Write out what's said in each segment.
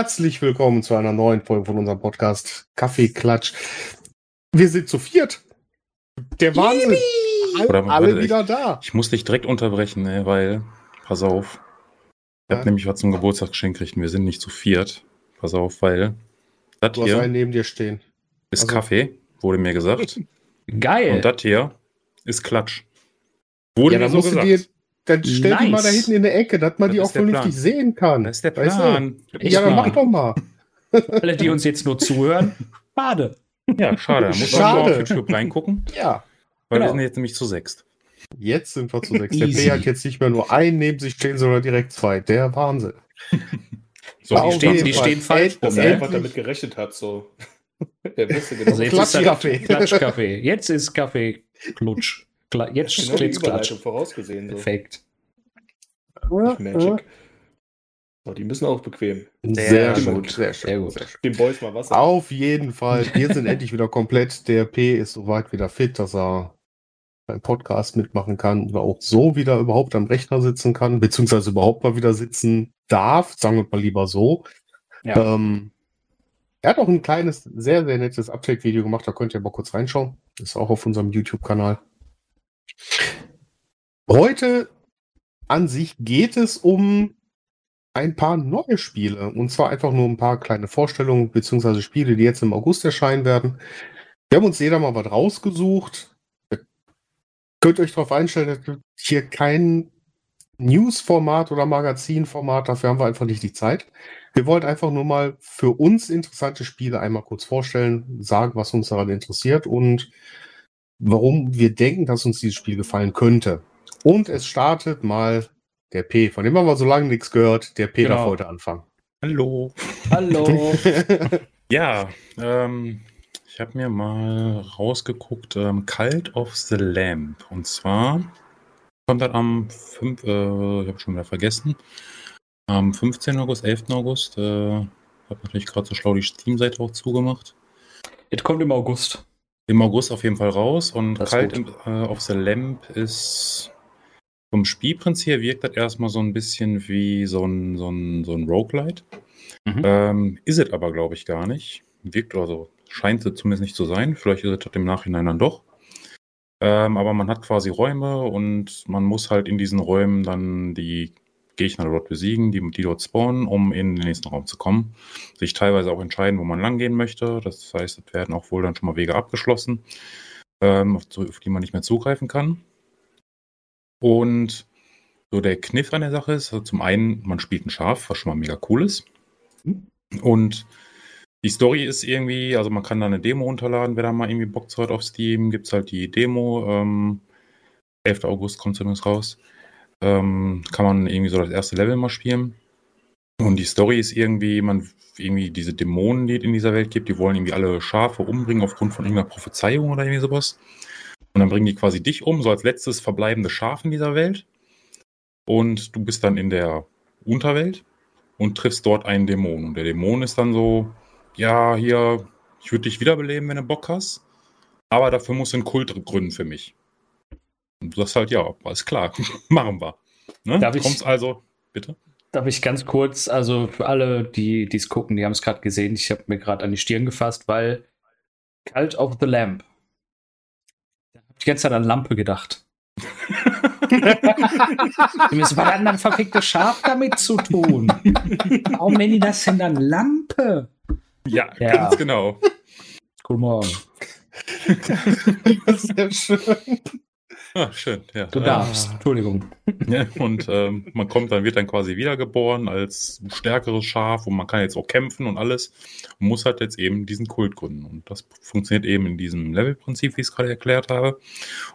Herzlich willkommen zu einer neuen Folge von unserem Podcast Kaffeeklatsch. Wir sind zu viert. Der Wahnsinn. All, Oder, alle warte, wieder da. Ich muss dich direkt unterbrechen, ey, weil, pass auf. Ich Ja. habe nämlich was zum Geburtstagsgeschenk gekriegt und wir sind nicht zu viert. Pass auf, weil das Du hast hier einen neben dir stehen. ist also- Kaffee, wurde mir gesagt. Geil. und das hier ist Klatsch. Wurde Ja, mir so gesagt. Dann stell die mal Nice. da hinten in der Ecke, dass man Das die auch der vernünftig Plan. sehen kann. das ist der Weißt du? Plan. Ja, dann mach doch mal. Alle, die uns jetzt nur zuhören, schade. Ja, schade. Da muss man Schade. mal auf YouTube reingucken, Ja. weil Genau. wir sind jetzt nämlich zu sechst. Jetzt sind wir zu sechs. Der Easy. P hat jetzt nicht mehr nur einen neben sich stehen, sondern direkt zwei. Der Wahnsinn. So, die stehen, die stehen falsch dass er einfach damit gerechnet hat, so. er wusste genau, Also jetzt ist das Klatschkaffee. Klatschkaffee. Jetzt ist Kaffee Klutsch. Kla jetzt genau steht's Klatsch. Vorausgesehen. So. Perfekt. Magic. So, die müssen auch bequem. Sehr, Sehr gut. Sehr schön. Sehr gut. Sehr schön. Den Boys mal Wasser. Auf jeden Fall. Wir sind endlich wieder komplett. Der P ist soweit wieder fit, dass er beim Podcast mitmachen kann oder auch so wieder überhaupt am Rechner sitzen kann, beziehungsweise überhaupt mal wieder sitzen darf. Sagen wir mal lieber so. Ja. Ähm, er hat auch ein kleines, sehr, sehr nettes Update-Video gemacht. Da könnt ihr mal kurz reinschauen. Ist auch auf unserem YouTube-Kanal. Heute an sich geht es um ein paar neue Spiele. Und zwar einfach nur ein paar kleine Vorstellungen beziehungsweise Spiele, die jetzt im August erscheinen werden. Wir haben uns jeder mal was rausgesucht. Ihr könnt euch darauf einstellen, gibt hier kein News-Format oder Magazin-Format. Dafür haben wir einfach nicht die Zeit. Wir wollten einfach nur mal für uns interessante Spiele einmal kurz vorstellen, sagen, was uns daran interessiert und warum wir denken, dass uns dieses Spiel gefallen könnte. Und es startet mal der P, von dem haben wir so lange nichts gehört. Der P Genau. darf heute anfangen. Hallo. Hallo. Ja, ähm, ich habe mir mal rausgeguckt, ähm, Cult of the Lamp. Und zwar kommt das am 5, äh, ich habe schon wieder vergessen, am 15. August, 11. August. Äh, habe natürlich gerade so schlau die Steam-Seite auch zugemacht. Jetzt kommt im August. Im August auf jeden Fall raus. Und Das gut. im- äh, of the Lamp ist vom Spielprinzip her wirkt das erstmal so ein bisschen wie so ein, so ein, so ein Roguelite. Mhm. Ähm, ist es aber, glaube ich, gar nicht. Wirkt also, scheint es zumindest nicht zu sein. Vielleicht ist es im Nachhinein dann doch. Ähm, aber man hat quasi Räume und man muss halt in diesen Räumen dann die Gegner dort besiegen, die, die dort spawnen, um in den nächsten Raum zu kommen. Sich teilweise auch entscheiden, wo man langgehen möchte. Das heißt, es werden auch wohl dann schon mal Wege abgeschlossen, ähm, auf, auf die man nicht mehr zugreifen kann. Und so der Kniff an der Sache ist, also zum einen, man spielt ein Schaf, was schon mal mega cool ist. Und die Story ist irgendwie, also man kann da eine Demo runterladen, wer da mal irgendwie Bock hat auf Steam, gibt es halt die Demo. Ähm, 11. August kommt es übrigens raus. Ähm, kann man irgendwie so das erste Level mal spielen. Und die Story ist irgendwie, man irgendwie diese Dämonen, die es in dieser Welt gibt, die wollen irgendwie alle Schafe umbringen aufgrund von irgendeiner Prophezeiung oder irgendwie sowas. Und dann bringen die quasi dich um, so als letztes verbleibende Schaf in dieser Welt. Und du bist dann in der Unterwelt und triffst dort einen Dämon. Und der Dämon ist dann so, ja, hier, ich würde dich wiederbeleben, wenn du Bock hast. Aber dafür musst du einen Kult gründen für mich. Und du sagst halt, ja, alles klar, machen wir. Ne? Darf ich- Kommst also, bitte? Darf ich ganz kurz, also für alle, die es gucken, die haben es gerade gesehen, ich habe mir gerade an die Stirn gefasst, weil Cult of the Lamp. Da habe ich die ganze Zeit an Lampe gedacht. Was war dann ein verficktes Schaf damit zu tun? Warum nennen die das denn dann Lampe? Ja, Ja. ganz genau. Guten Morgen. Sehr schön. Ah, schön, ja. Du Äh, darfst. Entschuldigung. Ja, und ähm, man kommt dann, wird dann quasi wiedergeboren als stärkeres Schaf und man kann jetzt auch kämpfen und alles und muss halt jetzt eben diesen Kult gründen. Und das funktioniert eben in diesem Levelprinzip, wie ich es gerade erklärt habe.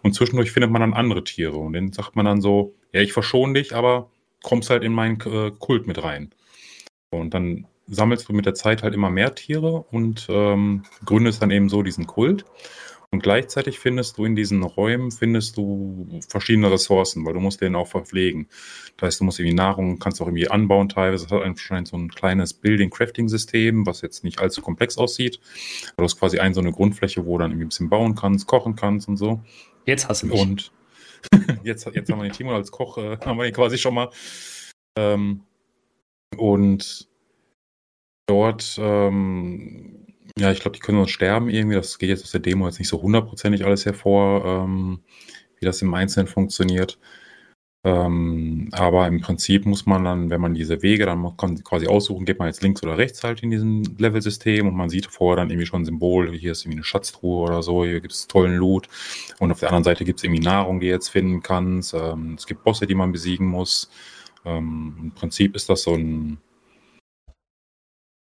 Und zwischendurch findet man dann andere Tiere und denen sagt man dann so, ja, ich verschone dich, aber kommst halt in meinen äh, Kult mit rein. Und dann sammelst du mit der Zeit halt immer mehr Tiere und ähm, gründest dann eben so diesen Kult. Und gleichzeitig findest du in diesen Räumen findest du verschiedene Ressourcen, weil du musst den auch verpflegen. Das heißt, du musst irgendwie Nahrung, kannst auch irgendwie anbauen teilweise. Das hat anscheinend so ein kleines Building-Crafting-System, was jetzt nicht allzu komplex aussieht. Du hast quasi eine so eine Grundfläche, wo du dann irgendwie ein bisschen bauen kannst, kochen kannst und so. Jetzt hast du mich. Und jetzt, jetzt haben wir den Timo als Koch, äh, haben wir ihn quasi schon mal. Ähm, und Dort, ähm, ja, ich glaube, die können uns sterben irgendwie. Das geht jetzt aus der Demo jetzt nicht so hundertprozentig alles hervor, ähm, wie das im Einzelnen funktioniert. Ähm, aber im Prinzip muss man dann, wenn man diese Wege, dann kann quasi aussuchen, geht man jetzt links oder rechts halt in diesem Level-System und man sieht vorher dann irgendwie schon ein Symbol, hier ist irgendwie eine Schatztruhe oder so, hier gibt es tollen Loot und auf der anderen Seite gibt es irgendwie Nahrung, die du jetzt finden kannst. Ähm, es gibt Bosse, die man besiegen muss. Ähm, Im Prinzip ist das so ein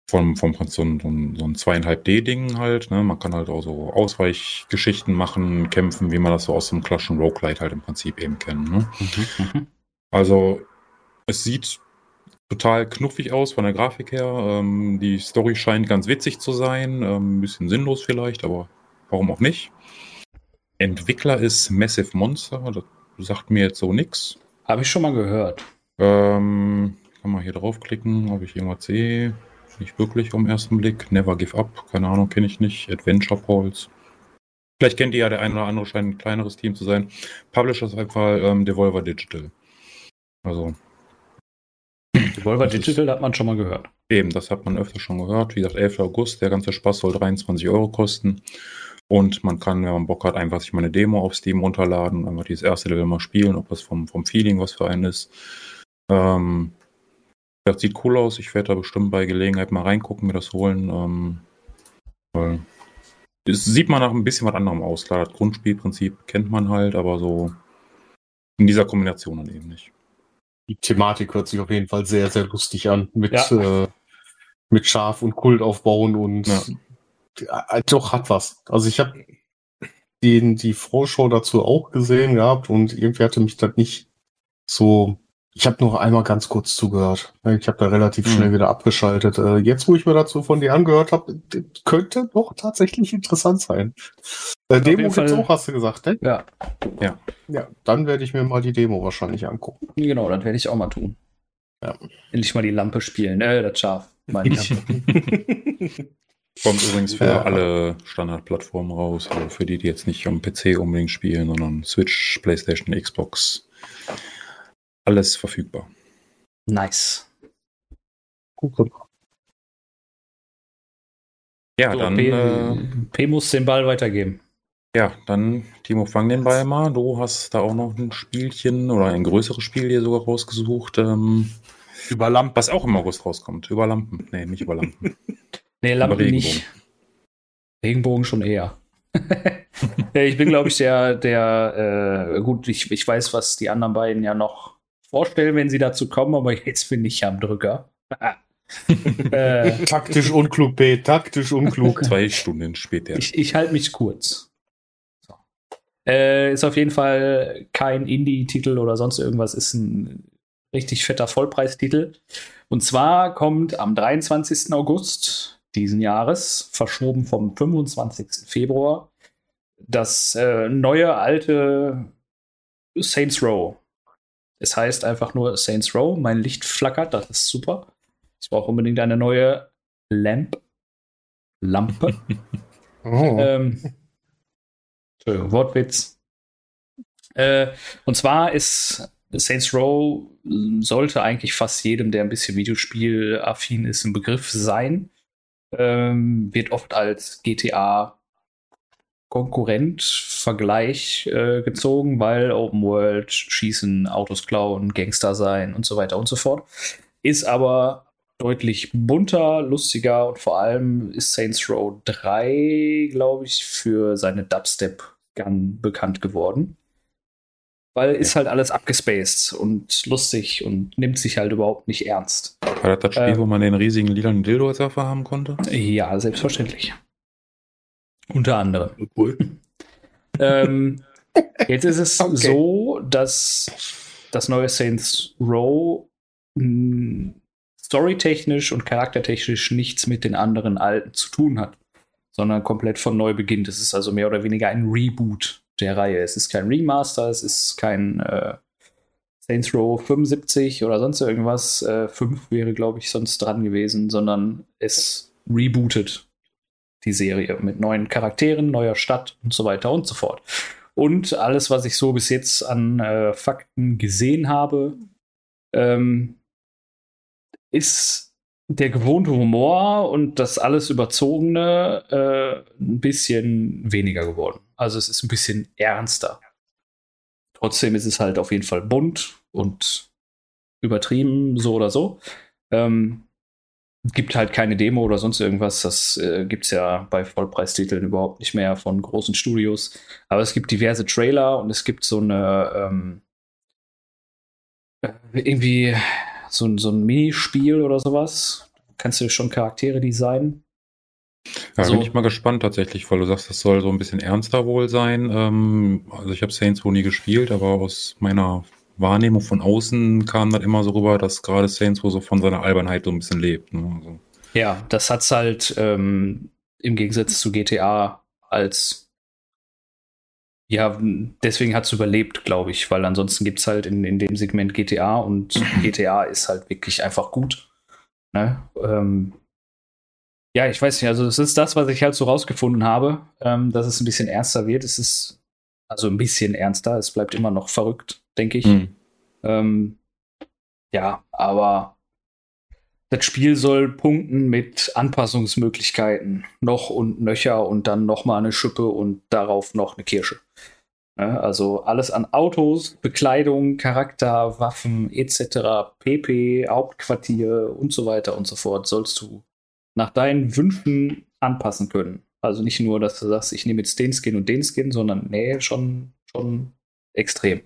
vom, vom so ein, so ein, so ein 2,5D-Ding halt. Ne? Man kann halt auch so Ausweichgeschichten machen, kämpfen, wie man das so aus dem klassischen Roguelite halt im Prinzip eben kennt. Ne? Mhm, mhm. also es sieht total knuffig aus von der Grafik her. Ähm, die Story scheint ganz witzig zu sein. Ähm, ein bisschen sinnlos vielleicht, aber warum auch nicht. Entwickler ist Massive Monster. Das sagt mir jetzt so nichts. Habe ich schon mal gehört. Ähm, kann man hier draufklicken, ob ich irgendwas sehe. Nicht wirklich am ersten Blick. Never Give Up, keine Ahnung, kenne ich nicht. Adventure Pulse. Vielleicht kennt ihr ja, der eine oder andere scheint ein kleineres Team zu sein. Publisher ist einfach ähm, Devolver Digital. Also. Devolver Digital hat man schon mal gehört. Eben, das hat man öfter schon gehört. Wie gesagt, 11. August, der ganze Spaß soll 23 Euro kosten. Und man kann, wenn man Bock hat, einfach sich mal eine Demo auf Steam runterladen und einfach dieses erste Level mal spielen, ob das vom, vom Feeling was für einen ist. Ähm, das sieht cool aus. Ich werde da bestimmt bei Gelegenheit mal reingucken, mir das holen. Ähm, weil das sieht man nach ein bisschen was anderem aus. Klar, das Grundspielprinzip kennt man halt, aber so in dieser Kombination dann eben nicht. Die Thematik hört sich auf jeden Fall sehr, sehr lustig an. Mit, ja. äh, mit Schaf und Kult aufbauen und ja. äh, doch hat was. Also ich habe den die Vorschau dazu auch gesehen gehabt und irgendwie hatte mich das nicht so ich habe noch einmal ganz kurz zugehört. Ich habe da relativ schnell hm. wieder abgeschaltet. Äh, jetzt, wo ich mir dazu von dir angehört habe, könnte doch tatsächlich interessant sein. Äh, Demo gibt's auch, hast du gesagt, ne? Ja. Ja. Ja, dann werde ich mir mal die Demo wahrscheinlich angucken. Genau, das werde ich auch mal tun. Ja. Endlich mal die Lampe spielen. Äh, das Schaf, meine ich. Kommt übrigens für ja. alle Standardplattformen raus, also für die, die jetzt nicht am PC unbedingt spielen, sondern Switch, PlayStation, Xbox alles verfügbar. Nice. Gut. Ja, so, dann. P, äh, P muss den Ball weitergeben. Ja, dann, Timo, fang den Ball mal. Du hast da auch noch ein Spielchen oder ein größeres Spiel hier sogar rausgesucht. Ähm, über Lampen. Was auch im August rauskommt. Über Lampen. Nee, nicht über Lampen. nee, Lampen Regenbogen. nicht. Regenbogen schon eher. ich bin, glaube ich, der, der, äh, gut, ich, ich weiß, was die anderen beiden ja noch vorstellen, wenn sie dazu kommen, aber jetzt bin ich am Drücker. äh, taktisch unklug, B, taktisch unklug. Zwei Stunden später. Ich, ich halte mich kurz. So. Äh, ist auf jeden Fall kein Indie-Titel oder sonst irgendwas, ist ein richtig fetter Vollpreistitel. Und zwar kommt am 23. August diesen Jahres, verschoben vom 25. Februar, das äh, neue alte Saints Row es heißt einfach nur Saints Row. Mein Licht flackert, das ist super. Ich brauche unbedingt eine neue Lamp. Lampe. oh. ähm, Wortwitz. Äh, und zwar ist Saints Row sollte eigentlich fast jedem, der ein bisschen Videospiel-affin ist, ein Begriff sein. Ähm, wird oft als GTA Konkurrent, Vergleich äh, gezogen, weil Open World, Schießen, Autos klauen, Gangster sein und so weiter und so fort. Ist aber deutlich bunter, lustiger und vor allem ist Saints Row 3, glaube ich, für seine Dubstep-Gun bekannt geworden. Weil ja. ist halt alles abgespaced und lustig und nimmt sich halt überhaupt nicht ernst. War das das Spiel, äh, wo man den riesigen lilanen Dildo als Waffe haben konnte? Ja, selbstverständlich. Unter anderem. Cool. ähm, jetzt ist es okay. so, dass das neue Saints Row hm, storytechnisch und charaktertechnisch nichts mit den anderen alten zu tun hat, sondern komplett von neu beginnt. Es ist also mehr oder weniger ein Reboot der Reihe. Es ist kein Remaster, es ist kein äh, Saints Row 75 oder sonst irgendwas. Äh, 5 wäre, glaube ich, sonst dran gewesen, sondern es rebootet die Serie mit neuen Charakteren, neuer Stadt und so weiter und so fort. Und alles, was ich so bis jetzt an äh, Fakten gesehen habe, ähm, ist der gewohnte Humor und das alles Überzogene äh, ein bisschen weniger geworden. Also es ist ein bisschen ernster. Trotzdem ist es halt auf jeden Fall bunt und übertrieben, so oder so. Ähm, gibt halt keine Demo oder sonst irgendwas. Das äh, gibt es ja bei Vollpreistiteln überhaupt nicht mehr von großen Studios. Aber es gibt diverse Trailer und es gibt so eine ähm, äh, irgendwie so, so ein Minispiel oder sowas. Kannst du schon Charaktere designen? Ja, So. bin ich mal gespannt tatsächlich, weil du sagst, das soll so ein bisschen ernster wohl sein. Ähm, also ich habe Saints Row nie gespielt, aber aus meiner Wahrnehmung von außen kam dann immer so rüber, dass gerade Saints Row so von seiner Albernheit so ein bisschen lebt. Ne? Also, Ja, das hat's halt ähm, im Gegensatz zu GTA als ja, deswegen hat's überlebt, glaube ich, weil ansonsten gibt's halt in, in dem Segment GTA und GTA ist halt wirklich einfach gut. Ne? Ähm, ja, ich weiß nicht, also es ist das, was ich halt so rausgefunden habe, ähm, dass es ein bisschen ernster wird. Es ist also ein bisschen ernster, es bleibt immer noch verrückt, denke ich. hm. Ähm, ja, aber das Spiel soll punkten mit Anpassungsmöglichkeiten. Noch und nöcher und dann noch mal eine Schippe und darauf noch eine Kirsche. Ne, also alles an Autos, Bekleidung, Charakter, Waffen etc., PP, Hauptquartier und so weiter und so fort sollst du nach deinen Wünschen anpassen können. Also nicht nur, dass du sagst, ich nehme jetzt den Skin und den Skin, sondern nee, schon, schon extrem.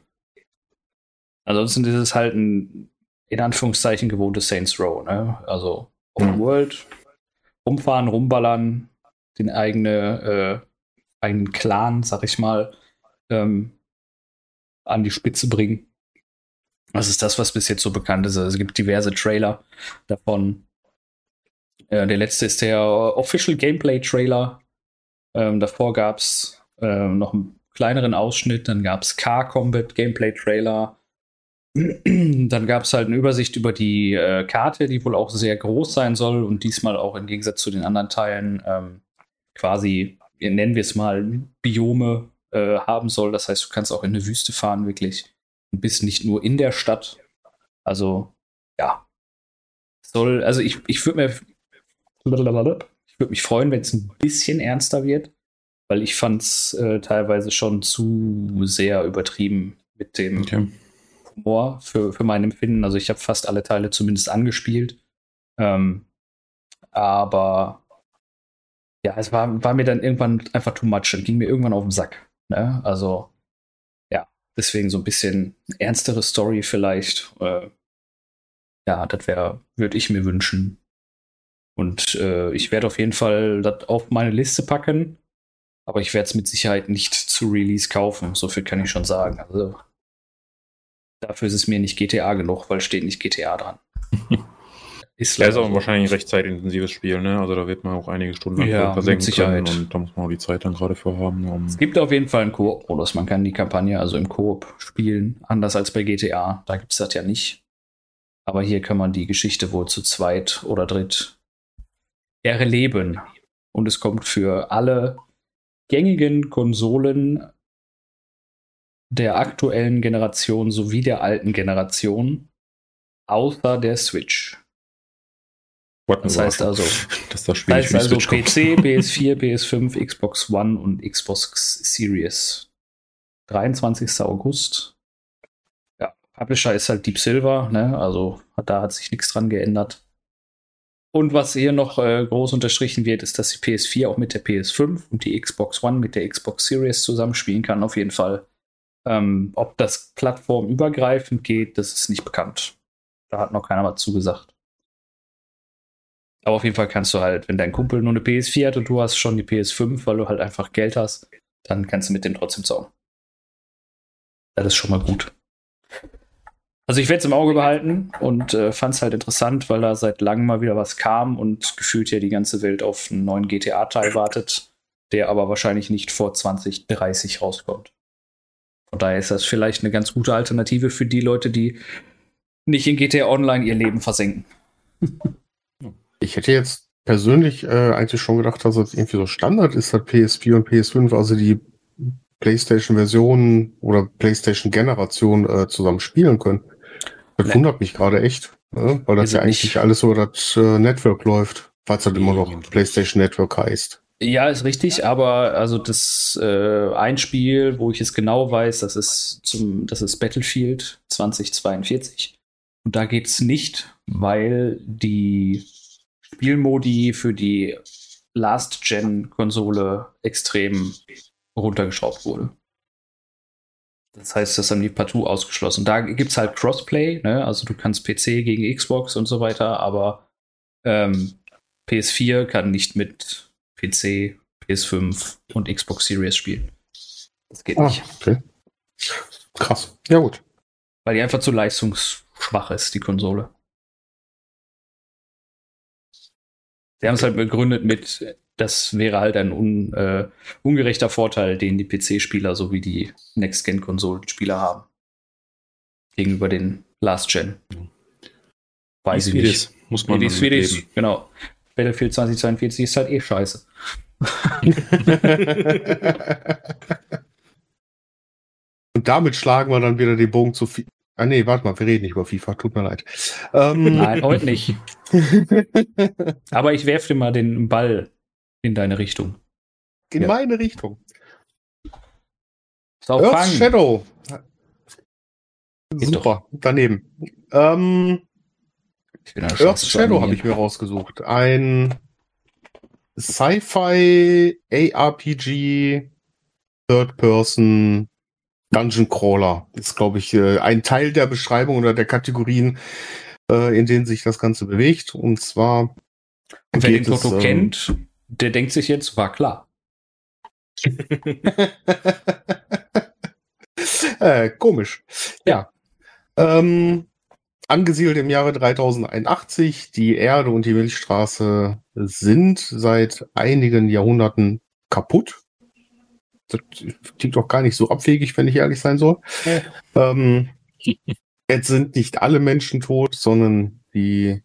Ansonsten ist es halt ein, in Anführungszeichen, gewohntes Saints Row. Ne? Also Open Mhm. World, rumfahren, rumballern, den eigene, äh, eigenen Clan, sag ich mal, ähm, an die Spitze bringen. Das ist das, was bis jetzt so bekannt ist. Also es gibt diverse Trailer davon. Äh, der letzte ist der Official Gameplay Trailer. Ähm, davor gab es äh, noch einen kleineren Ausschnitt, dann gab es Car Combat Gameplay Trailer. Dann gab es halt eine Übersicht über die äh, Karte, die wohl auch sehr groß sein soll und diesmal auch im Gegensatz zu den anderen Teilen ähm, quasi, nennen wir es mal, Biome äh, haben soll. Das heißt, du kannst auch in eine Wüste fahren, wirklich. Und bist nicht nur in der Stadt. Also, ja. Soll, also ich, ich würde mir, ich würde mich freuen, wenn es ein bisschen ernster wird, weil ich fand es äh, teilweise schon zu sehr übertrieben mit dem Okay. Humor für, für mein Empfinden. Also ich habe fast alle Teile zumindest angespielt. Ähm, aber ja, es war, war mir dann irgendwann einfach too much und ging mir irgendwann auf den Sack. Ne? Also ja, deswegen so ein bisschen ernstere Story vielleicht. Äh, ja, das wäre, würde ich mir wünschen. Und äh, ich werde auf jeden Fall das auf meine Liste packen. Aber ich werde es mit Sicherheit nicht zu Release kaufen. So viel kann ich schon sagen. Also dafür ist es mir nicht GTA genug, weil steht nicht GTA dran. ist Ja, ist aber so. wahrscheinlich ein recht zeitintensives Spiel, ne? Also da wird man auch einige Stunden Ja, versenken Sicherheit. können und da muss man auch die Zeit dann gerade für haben. Um Es gibt auf jeden Fall einen Koop-Modus. Man kann die Kampagne also im Koop spielen, anders als bei GTA. Da gibt es das ja nicht. Aber hier kann man die Geschichte wohl zu zweit oder dritt erleben. Und es kommt für alle gängigen Konsolen der aktuellen Generation sowie der alten Generation, außer der Switch. What Das heißt also, dass das Das nicht heißt also. PC, PS4, PS5, Xbox One und Xbox Series. 23. August. Ja, Publisher ist halt Deep Silver, ne? Also da hat sich nichts dran geändert. Und was hier noch äh, groß unterstrichen wird, ist, dass die PS4 auch mit der PS5 und die Xbox One mit der Xbox Series zusammenspielen kann, auf jeden Fall. Ähm, ob das plattformübergreifend geht, das ist nicht bekannt. Da hat noch keiner was zugesagt. Aber auf jeden Fall kannst du halt, wenn dein Kumpel nur eine PS4 hat und du hast schon die PS5, weil du halt einfach Geld hast, dann kannst du mit dem trotzdem zocken. Das ist schon mal gut. Also ich werde es im Auge behalten und äh, fand es halt interessant, weil da seit langem mal wieder was kam und gefühlt ja die ganze Welt auf einen neuen GTA-Teil wartet, der aber wahrscheinlich nicht vor 2030 rauskommt. Von daher ist das vielleicht eine ganz gute Alternative für die Leute, die nicht in GTA Online ihr Leben versenken. Ich hätte jetzt persönlich äh, eigentlich schon gedacht, dass das irgendwie so Standard ist, dass PS4 und PS5, also die PlayStation-Version oder PlayStation-Generation äh, zusammen spielen können. Das Ne. wundert mich gerade echt. Ne? Weil das ja eigentlich nicht. alles über das äh, Network läuft, falls das immer noch PlayStation Network heißt. Ja, ist richtig, aber also das äh, ein Spiel, wo ich es genau weiß, das ist zum, das ist Battlefield 2042. Und da geht es nicht, weil die Spielmodi für die Last-Gen-Konsole extrem runtergeschraubt wurde. Das heißt, das haben die partout ausgeschlossen. Da gibt es halt Crossplay, ne? also du kannst PC gegen Xbox und so weiter, aber ähm, PS4 kann nicht mit PC, PS5 und Xbox Series spielen. Das geht ah, nicht. Okay. Krass. Ja, gut. Weil die einfach zu leistungsschwach ist, die Konsole. Sie haben es halt begründet mit, das wäre halt ein un, äh, ungerechter Vorteil, den die PC-Spieler sowie die Next-Gen-Konsolenspieler haben. Gegenüber den Last-Gen. Weiß ich nicht. Muss man nee, Swedish, genau. Battlefield 2042 ist halt eh scheiße. Und damit schlagen wir dann wieder den Bogen zu, Ah nee, warte mal, wir reden nicht über FIFA, tut mir leid. Ähm, Nein, heute nicht. Aber ich werfe dir mal den Ball in deine Richtung. In ja. meine Richtung. So, Earth. Shadow. Geht Super, doch. daneben. Ähm, Earth Shadow habe ich mir rausgesucht. Ein Sci-Fi ARPG Third Person Dungeon Crawler ist, glaube ich, äh, ein Teil der Beschreibung oder der Kategorien, äh, in denen sich das Ganze bewegt. Und zwar. Wer den Toto ähm, kennt, der denkt sich jetzt, war klar. äh, komisch. Ja. Ähm, angesiedelt im Jahre 3081. Die Erde und die Milchstraße sind seit einigen Jahrhunderten kaputt das klingt doch gar nicht so abwegig, wenn ich ehrlich sein soll. Ja. Ähm, jetzt sind nicht alle Menschen tot, sondern die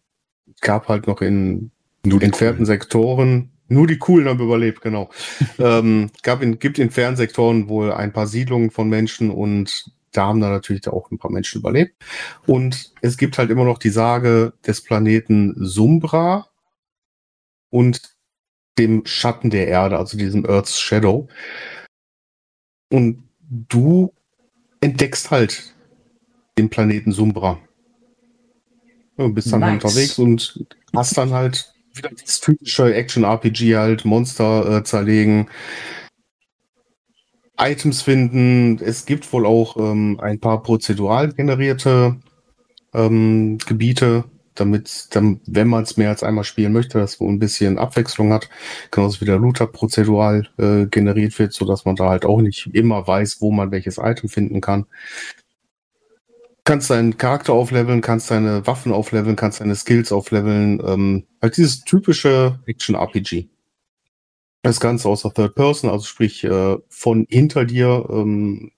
gab halt noch in entfernten coolen. Sektoren, nur die coolen haben überlebt, genau. ähm, gab in, gibt in fernen Sektoren wohl ein paar Siedlungen von Menschen und da haben dann natürlich auch ein paar Menschen überlebt. Und es gibt halt immer noch die Sage des Planeten Sumbra und dem Schatten der Erde, also diesem Earth's Shadow. Und du entdeckst halt den Planeten Sumbra. Du bist dann nice. unterwegs und hast dann halt wieder das typische Action-RPG halt, Monster äh, zerlegen, Items finden. Es gibt wohl auch ähm, ein paar prozedural generierte ähm, Gebiete, damit, dann, wenn man es mehr als einmal spielen möchte, dass man ein bisschen Abwechslung hat, genauso wie der Looter prozedural äh, generiert wird, so dass man da halt auch nicht immer weiß, wo man welches Item finden kann. Kannst deinen Charakter aufleveln, kannst deine Waffen aufleveln, kannst deine Skills aufleveln. Ähm, halt dieses typische Action-RPG. Das Ganze aus der Third Person, also sprich äh, von hinter dir ähm,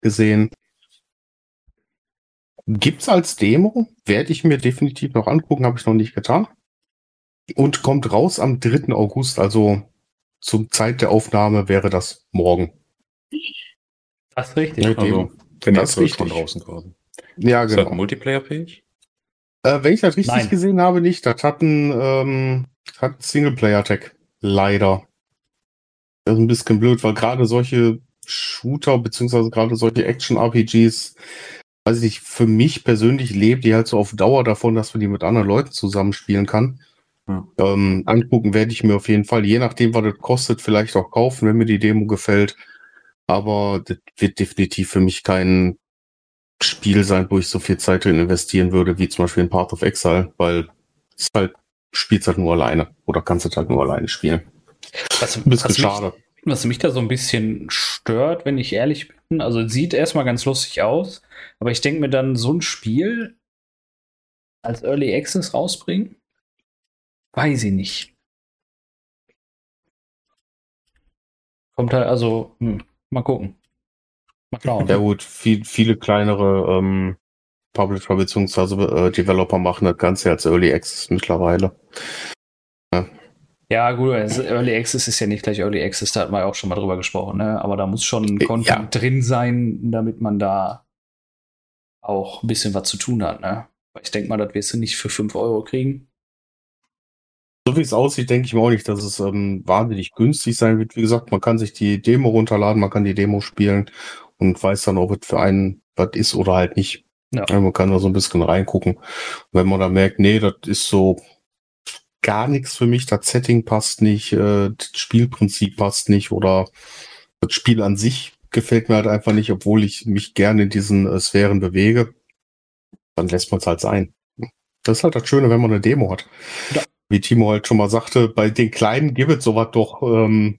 gesehen. Gibt's als Demo, werde ich mir definitiv noch angucken, habe ich noch nicht getan. Und kommt raus am 3. August, also zum Zeit der Aufnahme wäre das morgen. Das ist richtig. Ja, also, wenn das ist von draußen quasi. Ja, genau. Ist das Multiplayer-fähig? Äh, wenn ich das richtig Nein. gesehen habe, nicht. Das hat ein, ähm, hat Singleplayer-Tag. Leider. Ein bisschen blöd, weil gerade solche Shooter, beziehungsweise gerade solche Action-RPGs weiß ich nicht, für mich persönlich lebt die halt so auf Dauer davon, dass man die mit anderen Leuten zusammenspielen kann. Ja. Ähm, angucken werde ich mir auf jeden Fall, je nachdem, was das kostet, vielleicht auch kaufen, wenn mir die Demo gefällt. Aber das wird definitiv für mich kein Spiel sein, wo ich so viel Zeit drin investieren würde, wie zum Beispiel in Path of Exile, weil es halt, spielst halt nur alleine oder kannst es halt nur alleine spielen. Was, ein bisschen was schade. Mich, was mich da so ein bisschen stört, wenn ich ehrlich bin, also sieht erstmal ganz lustig aus, aber ich denke mir dann, so ein Spiel als Early Access rausbringen, weiß ich nicht. Kommt halt, also, hm, mal gucken. Mal schauen. Ja gut, viel, viele kleinere ähm, Publisher bzw. Äh, Developer machen das Ganze als Early Access mittlerweile. Ja. Gut, Early Access ist ja nicht gleich Early Access, da hat man ja auch schon mal drüber gesprochen, ne? Aber da muss schon Content ja. drin sein, damit man da auch ein bisschen was zu tun hat, ne? Ich denke mal, das wirst du nicht für 5 Euro kriegen. So wie es aussieht, denke ich mir auch nicht, dass es ähm, wahnsinnig günstig sein wird. Wie gesagt, man kann sich die Demo runterladen, man kann die Demo spielen und weiß dann, ob es für einen was ist oder halt nicht. Ja. man kann da so ein bisschen reingucken. Wenn man dann merkt, nee, das ist so gar nichts für mich, das Setting passt nicht, äh, das Spielprinzip passt nicht oder das Spiel an sich gefällt mir halt einfach nicht, obwohl ich mich gerne in diesen äh, Sphären bewege, dann lässt man es halt sein. Das ist halt das Schöne, wenn man eine Demo hat. Ja. Wie Timo halt schon mal sagte, bei den Kleinen gibt es sowas doch ähm,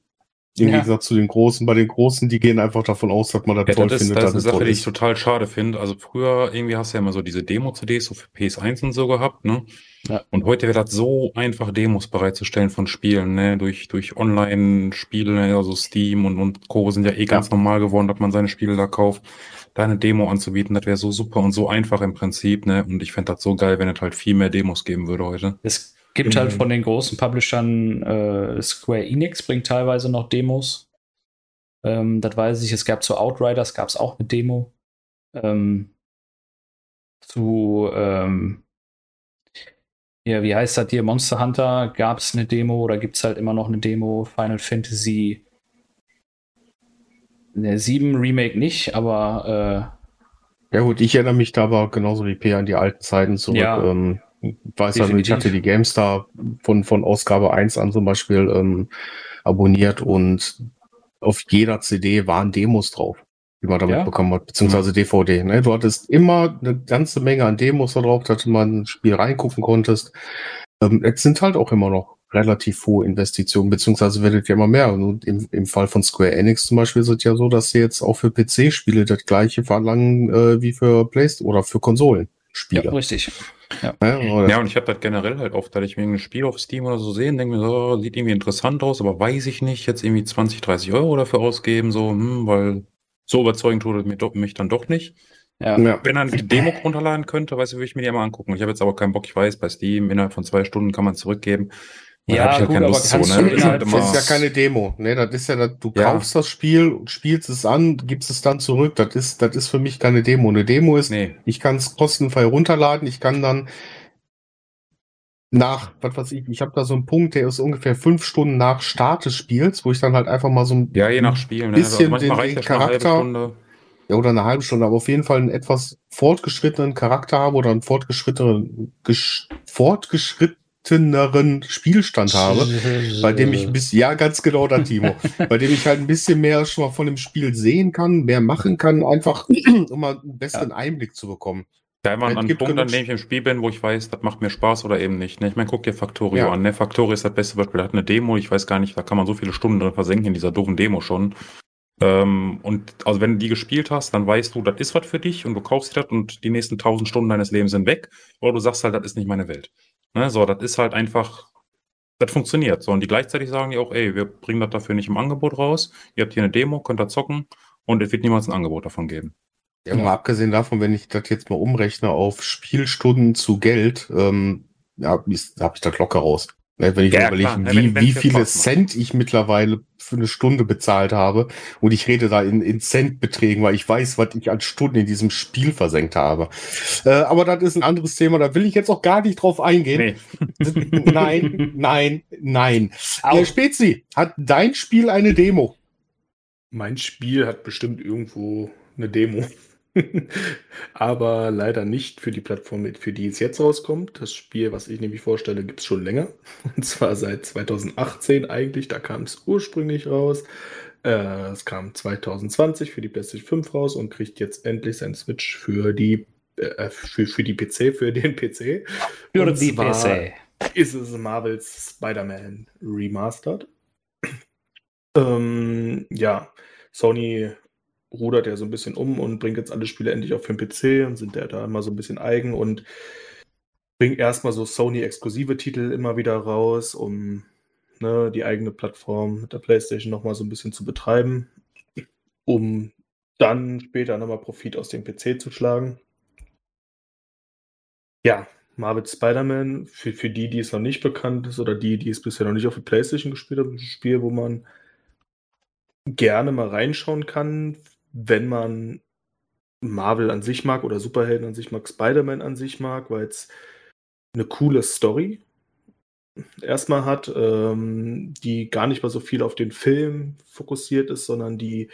im ja. Gegensatz zu den Großen. Bei den Großen, die gehen einfach davon aus, dass man das ja, toll das findet. Das ist eine Sache, die ich total schade finde. Also früher irgendwie hast du ja immer so diese Demo-CDs so für PS1 und so gehabt, ne? Ja. Und heute wird das so einfach, Demos bereitzustellen von Spielen, ne? Durch, durch Online-Spiele, ne? also Steam und, und Co. sind ja eh ganz ja. normal geworden, dass man seine Spiele da kauft. Da eine Demo anzubieten, das wäre so super und so einfach im Prinzip, ne? Und ich fände das so geil, wenn es halt viel mehr Demos geben würde heute. Es Gibt halt von den großen Publishern, äh, Square Enix bringt teilweise noch Demos. Ähm, das weiß ich. Es gab zu Outriders gab es auch eine Demo. Ähm, zu, ähm, ja, wie heißt das hier? Monster Hunter gab es eine Demo oder gibt es halt immer noch eine Demo? Final Fantasy 7 Remake nicht, aber äh, ja gut, ich erinnere mich da aber genauso wie P an die alten Zeiten zurück. Ja. Ähm, weiß ja, ich hatte die GameStar von, von Ausgabe 1 an zum Beispiel ähm, abonniert und auf jeder CD waren Demos drauf, die man damit ja? bekommen hat, beziehungsweise DVD. Ne? Du hattest immer eine ganze Menge an Demos da drauf, dass mal ein Spiel reingucken konntest. Ähm, jetzt sind halt auch immer noch relativ hohe Investitionen, beziehungsweise werdet ja immer mehr. Und im, im Fall von Square Enix zum Beispiel ist es ja so, dass sie jetzt auch für PC-Spiele das gleiche verlangen äh, wie für Playstation oder für Konsolenspiele. Ja, richtig. Ja, ja, ja und ich habe das generell halt oft, dass ich mir ein Spiel auf Steam oder so sehe und denke mir so, oh, sieht irgendwie interessant aus, aber weiß ich nicht, jetzt irgendwie 20, 30 Euro dafür ausgeben, so, hm, weil so überzeugend tut es mich dann doch nicht. Ja. Wenn er die Demo runterladen könnte, weiß ich, würde ich mir die mal angucken. Ich habe jetzt aber keinen Bock, ich weiß, bei Steam innerhalb von zwei Stunden kann man zurückgeben. Ja, halt gut, aber Lust kannst zu, ne? das, halt das ist ja keine Demo. Ne, das ist ja, du ja. kaufst das Spiel, spielst es an, gibst es dann zurück. Das ist, das ist für mich keine Demo. Eine Demo ist, nee. ich kann es kostenfrei runterladen. Ich kann dann nach, was weiß ich, ich habe da so einen Punkt, der ist ungefähr fünf Stunden nach Start des Spiels, wo ich dann halt einfach mal so ein ja, je nach Spiel, ne? bisschen also den, den Charakter, ja, oder eine halbe Stunde, aber auf jeden Fall einen etwas fortgeschrittenen Charakter habe oder einen fortgeschrittenen, fortgeschritt, selteneren Spielstand habe, bei dem ich ein bisschen, ja, ganz genau da, Timo, bei dem ich halt ein bisschen mehr schon mal von dem Spiel sehen kann, mehr machen kann, einfach um mal einen besseren ja. Einblick zu bekommen. Ja, immer an Punkt, an dem ich im Spiel bin, wo ich weiß, das macht mir Spaß oder eben nicht. Ne? Ich meine, guck dir Factorio ja. an. Ne? Factorio ist das beste Beispiel. Da hat eine Demo, ich weiß gar nicht, da kann man so viele Stunden drin versenken in dieser doofen Demo schon. Ähm, und also wenn du die gespielt hast, dann weißt du, das ist was für dich und du kaufst das und die nächsten tausend Stunden deines Lebens sind weg. Oder du sagst halt, das ist nicht meine Welt. Ne, so, das ist halt einfach, das funktioniert. So, und die gleichzeitig sagen die auch, ey, wir bringen das dafür nicht im Angebot raus. Ihr habt hier eine Demo, könnt da zocken und es wird niemals ein Angebot davon geben. Ja, mal abgesehen davon, wenn ich das jetzt mal umrechne auf Spielstunden zu Geld, ähm, ja, habe ich das locker raus. Ne, wenn ich ja, überlege, klar. wie, wenn, wie viele Cent ich mittlerweile für eine Stunde bezahlt habe und ich rede da in, in Centbeträgen, weil ich weiß, was ich an Stunden in diesem Spiel versenkt habe. Äh, aber das ist ein anderes Thema, da will ich jetzt auch gar nicht drauf eingehen. Nee. nein, nein, nein. Herr Spezi, hat dein Spiel eine Demo? Mein Spiel hat bestimmt irgendwo eine Demo. Aber leider nicht für die Plattform, für die es jetzt rauskommt. Das Spiel, was ich nämlich vorstelle, gibt es schon länger. Und zwar seit 2018 eigentlich. Da kam es ursprünglich raus. Äh, es kam 2020 für die PlayStation 5 raus und kriegt jetzt endlich sein Switch für die äh, für, für die PC, für den PC. Für und die PC. Ist es Marvels Spider-Man Remastered. ähm, ja, Sony rudert er so ein bisschen um und bringt jetzt alle Spiele endlich auf den PC und sind ja da immer so ein bisschen eigen und bringt erstmal so Sony-exklusive Titel immer wieder raus, um ne, die eigene Plattform mit der PlayStation nochmal so ein bisschen zu betreiben, um dann später nochmal Profit aus dem PC zu schlagen. Ja, Marvel Spider-Man, für, für die, die es noch nicht bekannt ist oder die, die es bisher noch nicht auf der PlayStation gespielt haben, ein Spiel, wo man gerne mal reinschauen kann, wenn man Marvel an sich mag oder Superhelden an sich mag, Spider-Man an sich mag, weil es eine coole Story erstmal hat, ähm, die gar nicht mal so viel auf den Film fokussiert ist, sondern die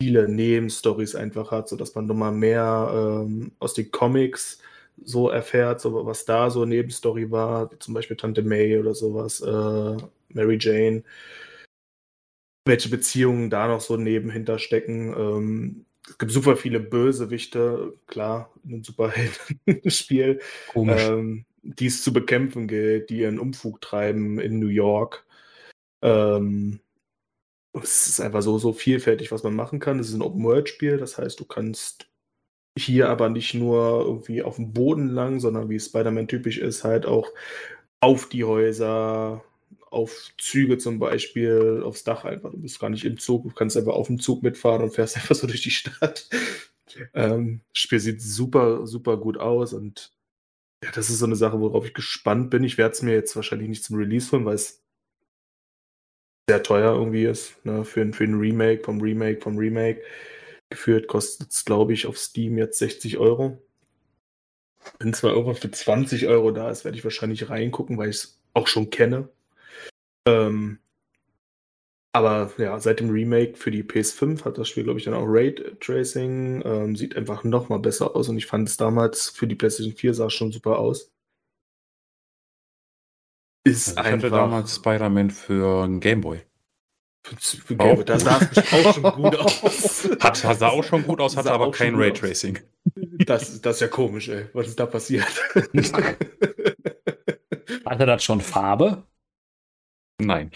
viele Nebenstories einfach hat, sodass man nochmal mehr ähm, aus den Comics so erfährt, so was da so Nebenstory war, wie zum Beispiel Tante May oder sowas, äh, Mary Jane, welche Beziehungen da noch so nebenhinter stecken. Ähm, es gibt super viele Bösewichte, klar, in einem Superhelden-Spiel, ähm, die es zu bekämpfen gilt, die ihren Umfug treiben in New York. Ähm, es ist einfach so, so vielfältig, was man machen kann. Es ist ein Open-World-Spiel, das heißt, du kannst hier aber nicht nur irgendwie auf dem Boden lang, sondern wie Spider-Man typisch ist, halt auch auf die Häuser, auf Züge zum Beispiel, aufs Dach einfach. Du bist gar nicht im Zug, du kannst einfach auf dem Zug mitfahren und fährst einfach so durch die Stadt. Ähm, das Spiel sieht super, super gut aus und ja, das ist so eine Sache, worauf ich gespannt bin. Ich werde es mir jetzt wahrscheinlich nicht zum Release holen, weil es sehr teuer irgendwie ist, ne, für, für ein Remake, vom Remake, vom Remake. Geführt kostet es, glaube ich, auf Steam jetzt 60 Euro. Wenn zwar irgendwas für 20 Euro da ist, werde ich wahrscheinlich reingucken, weil ich es auch schon kenne. Ähm, aber ja, seit dem Remake für die PS5 hat das Spiel, glaube ich, dann auch Raytracing. Ähm, sieht einfach noch mal besser aus und ich fand es damals für die PlayStation 4 sah schon super aus. Ist also ich hatte damals Spider-Man für einen Gameboy. Für, für Gameboy, da sah es auch schon gut aus. Hat, sah auch schon gut aus, hatte aber kein Raytracing. Das, das ist ja komisch, ey. Was ist da passiert? Hatte das schon Farbe? Nein.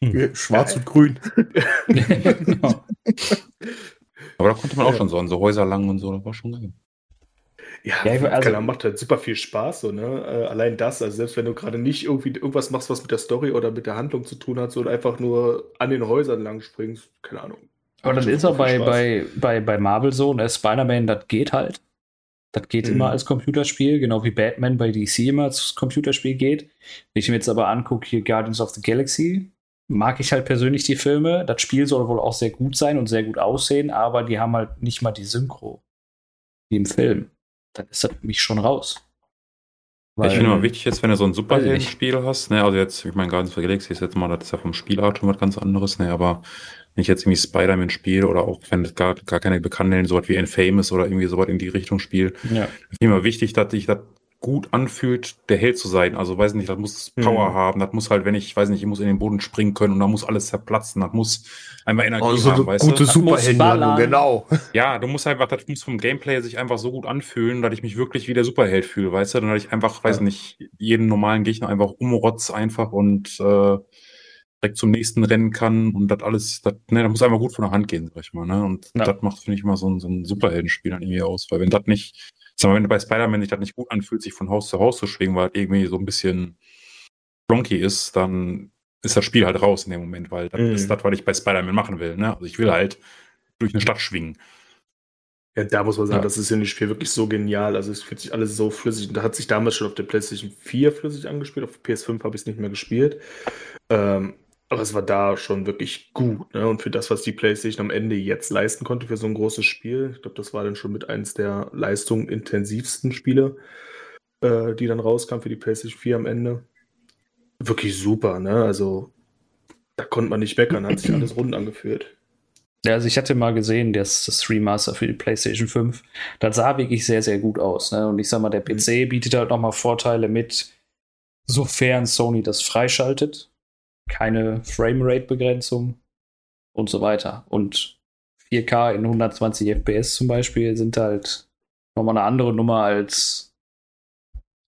Hm. Schwarz und grün. genau. Aber da konnte man auch schon so an so Häuser lang und so, das war schon geil. Ja, ja also, klar, macht halt super viel Spaß, so, ne? Äh, allein das, also selbst wenn du gerade nicht irgendwie irgendwas machst, was mit der Story oder mit der Handlung zu tun hat, so einfach nur an den Häusern lang springst, keine Ahnung. Aber das ist auch bei, bei, bei, bei Marvel so, ne? Spider-Man, das geht halt. Das geht mhm. immer als Computerspiel, genau wie Batman bei DC immer als Computerspiel geht. Wenn ich mir jetzt aber angucke, hier Guardians of the Galaxy, mag ich halt persönlich die Filme. Das Spiel soll wohl auch sehr gut sein und sehr gut aussehen, aber die haben halt nicht mal die Synchro wie im Film. Dann ist das für mich schon raus. Weil, ich finde immer wichtig jetzt, wenn du so ein Superhelden-Spiel hast, ne, also jetzt, ich meine, Guardians of the Galaxy ist jetzt mal, das ist ja vom Spielart schon was ganz anderes, ne, aber wenn ich jetzt irgendwie Spider-Man spiele oder auch wenn es gar, gar keine bekannten, so was wie Infamous oder irgendwie so was in die Richtung spiele, ja. ist immer wichtig, dass ich das gut anfühlt, der Held zu sein. Also weiß nicht, das muss Power mhm. haben, das muss halt, wenn ich, weiß nicht, ich muss in den Boden springen können und da muss alles zerplatzen, das muss einmal Energie also haben, weißt gute Superhelden, genau. Ja, du musst einfach, das muss vom Gameplay sich einfach so gut anfühlen, dass ich mich wirklich wie der Superheld fühle, weißt du, dann dass ich einfach, weiß nicht, jeden normalen Gegner einfach umrotz einfach und äh, direkt zum nächsten rennen kann und das alles, das, ne, das muss einfach gut von der Hand gehen, sag ich mal, ne, und ja. das macht, finde ich, immer so ein, so ein Superheldenspiel dann irgendwie aus, weil wenn das nicht Sag mal, wenn bei Spider-Man sich das nicht gut anfühlt, sich von Haus zu Haus zu schwingen, weil irgendwie so ein bisschen blonky ist, dann ist das Spiel halt raus in dem Moment, weil das mhm. ist das, was ich bei Spider-Man machen will. Ne? Also ich will halt durch eine Stadt schwingen. Ja, da muss man sagen, ja. das ist in dem Spiel wirklich so genial. Also es fühlt sich alles so flüssig. Da hat sich damals schon auf der PlayStation 4 flüssig angespielt. Auf PS5 habe ich es nicht mehr gespielt. Ähm, aber es war da schon wirklich gut. Ne? Und für das, was die PlayStation am Ende jetzt leisten konnte für so ein großes Spiel, ich glaube, das war dann schon mit eines der leistungsintensivsten Spiele, äh, die dann rauskam für die PlayStation 4 am Ende. Wirklich super, ne? Also da konnte man nicht meckern, hat sich alles rund angefühlt. Ja, also ich hatte mal gesehen, das, das Remaster für die PlayStation 5. Das sah wirklich sehr, sehr gut aus. Ne? Und ich sag mal, der PC bietet halt nochmal Vorteile mit, sofern Sony das freischaltet keine Framerate-Begrenzung und so weiter. Und 4K in 120 FPS zum Beispiel sind halt nochmal eine andere Nummer als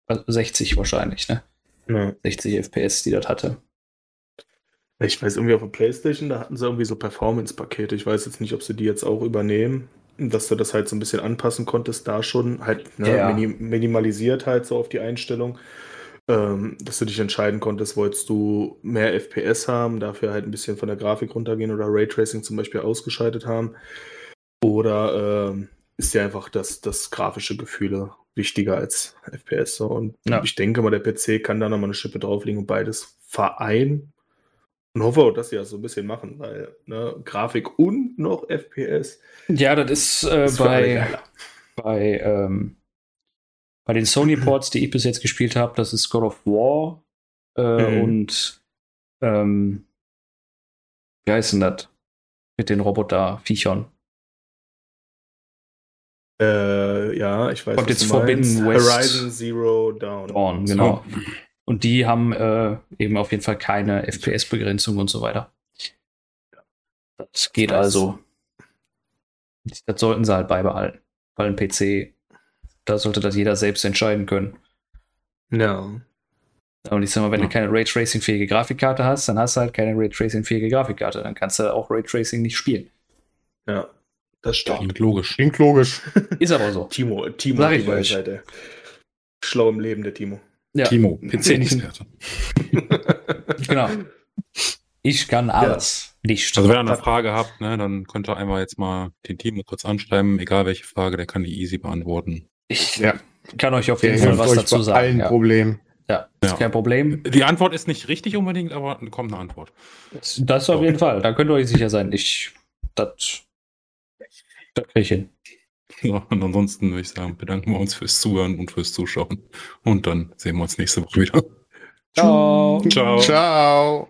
60 wahrscheinlich, ne? Ja. 60 FPS, die das hatte. Ich weiß irgendwie auf der Playstation, da hatten sie irgendwie so Performance-Pakete. Ich weiß jetzt nicht, ob sie die jetzt auch übernehmen, dass du das halt so ein bisschen anpassen konntest, da schon halt ne, ja. minim minimalisiert halt so auf die Einstellung ähm, dass du dich entscheiden konntest, wolltest du mehr FPS haben, dafür halt ein bisschen von der Grafik runtergehen oder Raytracing zum Beispiel ausgeschaltet haben. Oder ähm, ist dir einfach das, das grafische Gefühle wichtiger als FPS. So. Und ja. ich denke mal, der PC kann da nochmal eine Schippe drauflegen und beides vereinen. Und hoffe auch, dass sie das so ein bisschen machen, weil ne, Grafik und noch FPS. Ja, das ist, äh, bei, bei, ähm, bei den Sony-Ports, die ich bis jetzt gespielt habe, das ist God of War äh, Mhm. und ähm, wie heißt denn das? Mit den Roboter-Viechern. Äh, ja, ich weiß Kommt jetzt Forbidden. West. Horizon Zero Dawn. Dawn, genau. Und die haben äh, eben auf jeden Fall keine FPS-Begrenzung und so weiter. Das geht Nice. also. Das sollten sie halt beibehalten. Weil ein PC, da sollte das jeder selbst entscheiden können. Ja. Und ich sag mal, wenn Ja. du keine Raytracing-fähige Grafikkarte hast, dann hast du halt keine Raytracing-fähige Grafikkarte. Dann kannst du auch Raytracing nicht spielen. Ja. Das stimmt. Klingt logisch. Klingt logisch. Ist aber so. Timo, Timo Sag ich die euch. Weisheit, ey. Schlau im Leben, der Timo. Ja, Timo, PC-Experte. genau. Ich kann alles. Nicht. Also wenn ihr eine Frage habt, ne, dann könnt ihr einfach jetzt mal den Timo kurz anschreiben, egal welche Frage, der kann die easy beantworten. Ich Ja. kann euch auf jeden Fall was dazu sagen. allen Ja, Problemen. ja ist Ja. kein Problem. Die Antwort ist nicht richtig unbedingt, aber kommt eine Antwort. Das, das auf jeden Fall. Da könnt ihr euch sicher sein. Ich, das, das krieg ich hin. Ja, und ansonsten würde ich sagen, bedanken wir uns fürs Zuhören und fürs Zuschauen. Und dann sehen wir uns nächste Woche wieder. Ciao. Ciao. Ciao.